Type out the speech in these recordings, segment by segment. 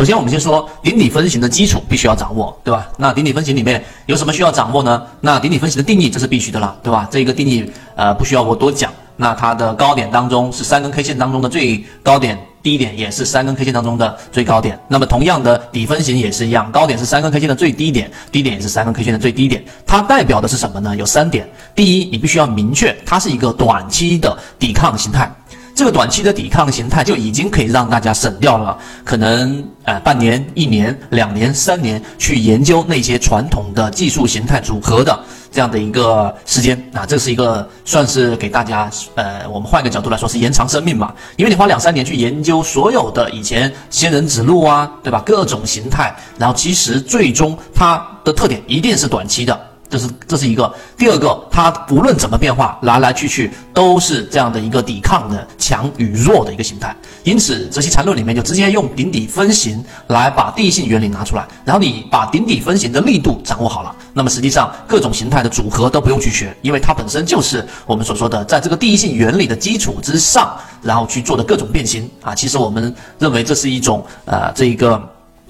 首先我们先说顶底分型的基础必须要掌握，对吧？那顶底分型里面有什么需要掌握呢？那顶底分型的定义这是必须的了，对吧？这一个定义呃不需要我多讲。那它的高点当中是三根 K 线当中的最高点，低点也是三根 K 线当中的最高点。那么同样的底分型也是一样，高点是三根 K 线的最低点，低点也是三根 K 线的最低点。它代表的是什么呢？有三点。第一，你必须要明确它是一个短期的抵抗形态。这个短期的抵抗形态就已经可以让大家省掉了可能呃半年、一年、两年、三年去研究那些传统的技术形态组合的这样的一个时间啊，这是一个算是给大家呃，我们换一个角度来说是延长生命嘛，因为你花两三年去研究所有的以前仙人指路啊，对吧？各种形态，然后其实最终它的特点一定是短期的。这是这是一个，第二个，它不论怎么变化，来来去去都是这样的一个抵抗的强与弱的一个形态。因此，泽西缠论里面就直接用顶底分型来把第一性原理拿出来，然后你把顶底分型的力度掌握好了，那么实际上各种形态的组合都不用去学，因为它本身就是我们所说的在这个第一性原理的基础之上，然后去做的各种变形啊。其实我们认为这是一种呃这一个。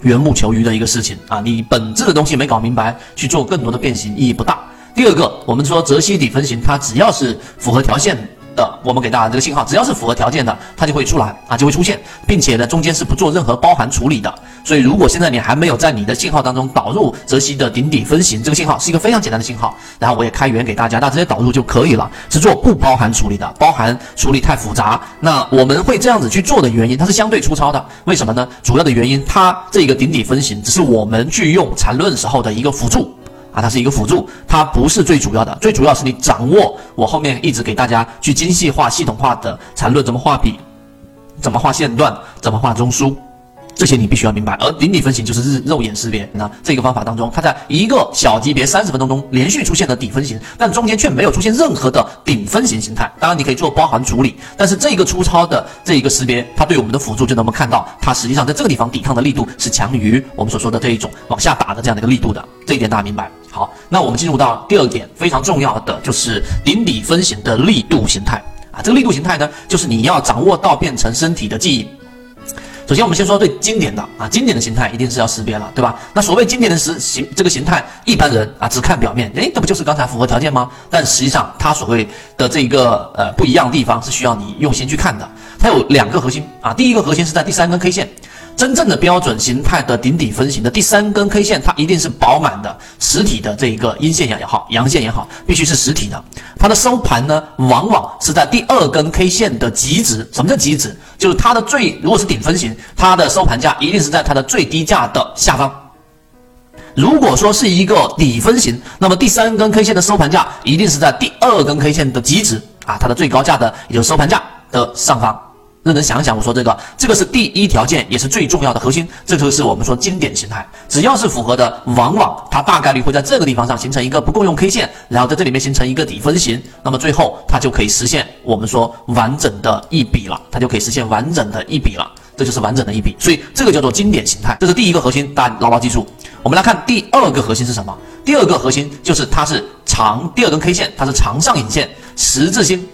缘木求鱼的一个事情啊，你本质的东西没搞明白，去做更多的变形意义不大。第二个，我们说泽西底分型，它只要是符合条件。的，我们给大家这个信号，只要是符合条件的，它就会出来啊，就会出现，并且呢，中间是不做任何包含处理的。所以，如果现在你还没有在你的信号当中导入泽西的顶底分型，这个信号是一个非常简单的信号，然后我也开源给大家，那直接导入就可以了，是做不包含处理的，包含处理太复杂。那我们会这样子去做的原因，它是相对粗糙的，为什么呢？主要的原因，它这个顶底分型只是我们去用缠论时候的一个辅助。啊，它是一个辅助，它不是最主要的。最主要是你掌握我后面一直给大家去精细化、系统化的缠论，怎么画笔，怎么画线段，怎么画中枢。这些你必须要明白，而顶底分型就是日肉眼识别。那这个方法当中，它在一个小级别三十分钟中连续出现的底分型，但中间却没有出现任何的顶分型形态。当然，你可以做包含处理，但是这个粗糙的这一个识别，它对我们的辅助就能够看到，它实际上在这个地方抵抗的力度是强于我们所说的这一种往下打的这样的一个力度的。这一点大家明白？好，那我们进入到第二点，非常重要的就是顶底分型的力度形态啊。这个力度形态呢，就是你要掌握到变成身体的记忆。首先，我们先说最经典的啊，经典的形态一定是要识别了，对吧？那所谓经典的实形这个形态，一般人啊只看表面，诶，这不就是刚才符合条件吗？但实际上，它所谓的这一个呃不一样的地方是需要你用心去看的。它有两个核心啊，第一个核心是在第三根 K 线。真正的标准形态的顶底分型的第三根 K 线，它一定是饱满的实体的这一个阴线也好，阳线也好，必须是实体的。它的收盘呢，往往是在第二根 K 线的极值。什么叫极值？就是它的最，如果是顶分型，它的收盘价一定是在它的最低价的下方。如果说是一个底分型，那么第三根 K 线的收盘价一定是在第二根 K 线的极值啊，它的最高价的也就是收盘价的上方。认真想想，我说这个，这个是第一条件，也是最重要的核心。这就是我们说经典形态，只要是符合的，往往它大概率会在这个地方上形成一个不共用 K 线，然后在这里面形成一个底分型，那么最后它就可以实现我们说完整的一笔了，它就可以实现完整的一笔了，这就是完整的一笔。所以这个叫做经典形态，这是第一个核心，大家牢牢记住。我们来看第二个核心是什么？第二个核心就是它是长，第二根 K 线它是长上影线，十字星。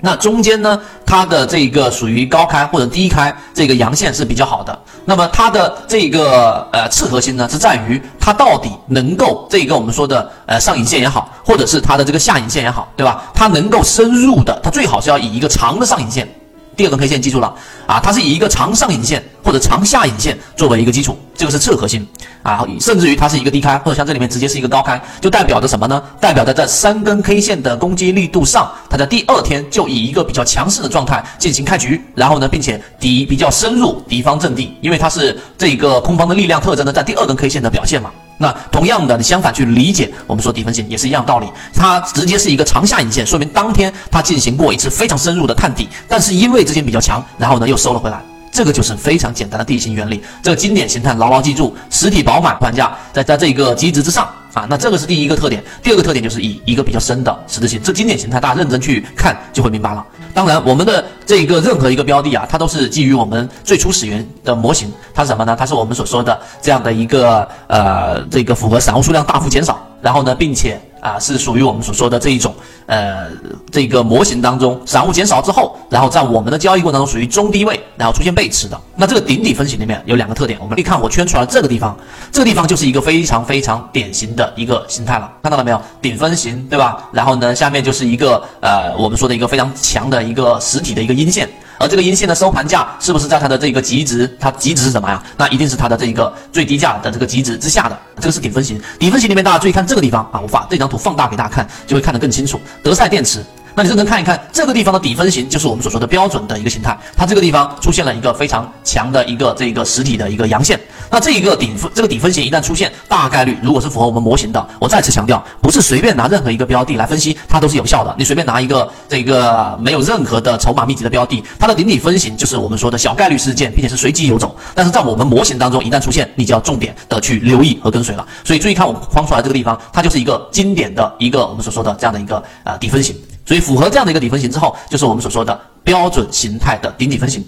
那中间呢，它的这个属于高开或者低开，这个阳线是比较好的。那么它的这个呃次核心呢，是在于它到底能够这个我们说的呃上影线也好，或者是它的这个下影线也好，对吧？它能够深入的，它最好是要以一个长的上影线。第二根 K 线记住了啊，它是以一个长上影线或者长下影线作为一个基础，这个是次核心啊，甚至于它是一个低开，或者像这里面直接是一个高开，就代表着什么呢？代表着在三根 K 线的攻击力度上，它在第二天就以一个比较强势的状态进行开局，然后呢，并且敌比较深入敌方阵地，因为它是这个空方的力量特征呢，在第二根 K 线的表现嘛。那同样的，你相反去理解，我们说底分型也是一样道理。它直接是一个长下影线，说明当天它进行过一次非常深入的探底，但是因为之前比较强，然后呢又收了回来，这个就是非常简单的地形原理。这个经典形态牢牢记住，实体饱满盘价在在这个极值之上。啊，那这个是第一个特点，第二个特点就是以一个比较深的十字星，这经典形态大家认真去看就会明白了。当然，我们的这个任何一个标的啊，它都是基于我们最初始源的模型，它是什么呢？它是我们所说的这样的一个呃，这个符合散户数量大幅减少，然后呢，并且啊，是属于我们所说的这一种呃这个模型当中，散户减少之后，然后在我们的交易过程中属于中低位，然后出现背驰的。那这个顶底分型里面有两个特点，我们可以看我圈出来这个地方，这个地方就是一个非常非常典型的一个形态了，看到了没有？顶分型对吧？然后呢，下面就是一个呃我们说的一个非常强的一个实体的一个阴线。而这个阴线的收盘价是不是在它的这个极值？它极值是什么呀？那一定是它的这一个最低价的这个极值之下的。这个是顶分型，顶分型里面大家注意看这个地方啊，我把这张图放大给大家看，就会看得更清楚。德赛电池。那你认真看一看这个地方的底分型，就是我们所说的标准的一个形态。它这个地方出现了一个非常强的一个这个实体的一个阳线。那这一个顶分这个底分型一旦出现，大概率如果是符合我们模型的，我再次强调，不是随便拿任何一个标的来分析它都是有效的。你随便拿一个这个没有任何的筹码密集的标的，它的顶底分型就是我们说的小概率事件，并且是随机游走。但是在我们模型当中一旦出现，你就要重点的去留意和跟随了。所以注意看我框出来这个地方，它就是一个经典的一个我们所说的这样的一个呃底分型。所以符合这样的一个底分型之后，就是我们所说的标准形态的顶底分型。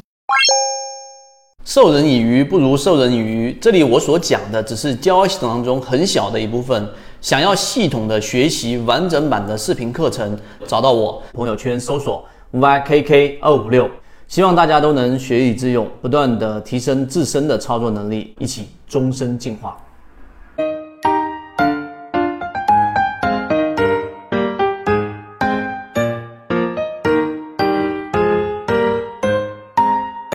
授人以鱼不如授人以渔，这里我所讲的只是交易系统当中很小的一部分。想要系统的学习完整版的视频课程，找到我朋友圈搜索 ykk 二五六，希望大家都能学以致用，不断的提升自身的操作能力，一起终身进化。